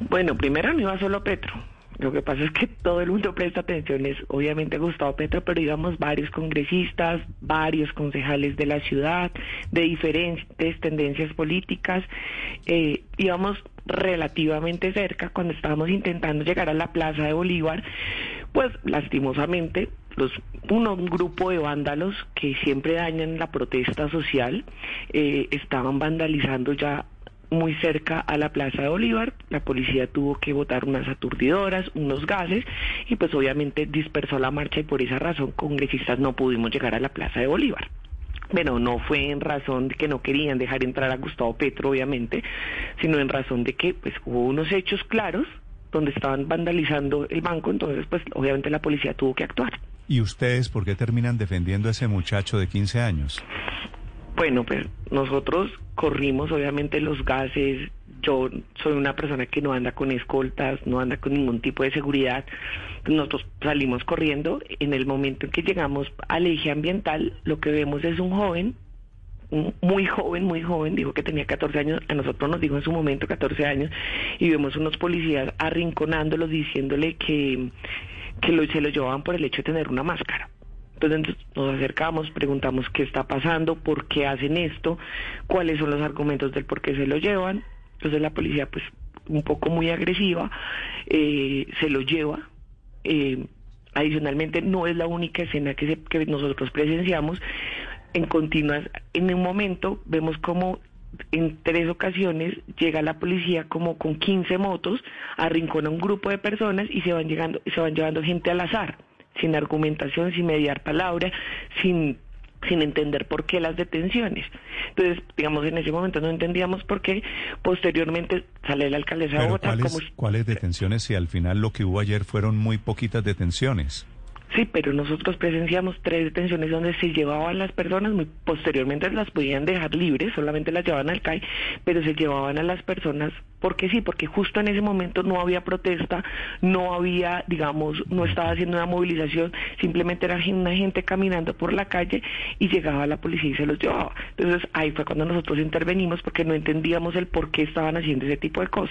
Bueno, primero no iba solo Petro. Lo que pasa es que todo el mundo presta atención, es obviamente Gustavo Petro, pero íbamos varios congresistas, varios concejales de la ciudad, de diferentes tendencias políticas, eh, íbamos relativamente cerca cuando estábamos intentando llegar a la Plaza de Bolívar, pues lastimosamente los, uno, un grupo de vándalos que siempre dañan la protesta social, eh, estaban vandalizando ya muy cerca a la Plaza de Bolívar, la policía tuvo que botar unas aturdidoras, unos gases y pues obviamente dispersó la marcha y por esa razón congresistas no pudimos llegar a la Plaza de Bolívar. Bueno, no fue en razón de que no querían dejar entrar a Gustavo Petro, obviamente, sino en razón de que pues hubo unos hechos claros donde estaban vandalizando el banco, entonces pues obviamente la policía tuvo que actuar. ¿Y ustedes por qué terminan defendiendo a ese muchacho de 15 años? Bueno, pues nosotros corrimos obviamente los gases. Yo soy una persona que no anda con escoltas, no anda con ningún tipo de seguridad. Nosotros salimos corriendo. En el momento en que llegamos al eje ambiental, lo que vemos es un joven, muy joven, muy joven, dijo que tenía 14 años, a nosotros nos dijo en su momento 14 años, y vemos unos policías arrinconándolos diciéndole que, que lo, se lo llevaban por el hecho de tener una máscara. Entonces nos acercamos, preguntamos qué está pasando, por qué hacen esto, cuáles son los argumentos del por qué se lo llevan. Entonces la policía, pues un poco muy agresiva, eh, se lo lleva. Eh, adicionalmente no es la única escena que, se, que nosotros presenciamos. En continuas, en un momento vemos como en tres ocasiones llega la policía como con 15 motos, arrincona un grupo de personas y se van llegando, se van llevando gente al azar sin argumentación, sin mediar palabra, sin sin entender por qué las detenciones. Entonces, digamos, en ese momento no entendíamos por qué. Posteriormente sale la alcaldesa de Bogotá. ¿cuáles, como... ¿Cuáles detenciones si al final lo que hubo ayer fueron muy poquitas detenciones? Sí, pero nosotros presenciamos tres detenciones donde se llevaban las personas, muy posteriormente las podían dejar libres, solamente las llevaban al CAI, pero se llevaban a las personas porque sí, porque justo en ese momento no había protesta, no había, digamos, no estaba haciendo una movilización, simplemente era una gente caminando por la calle y llegaba la policía y se los llevaba. Entonces ahí fue cuando nosotros intervenimos porque no entendíamos el por qué estaban haciendo ese tipo de cosas.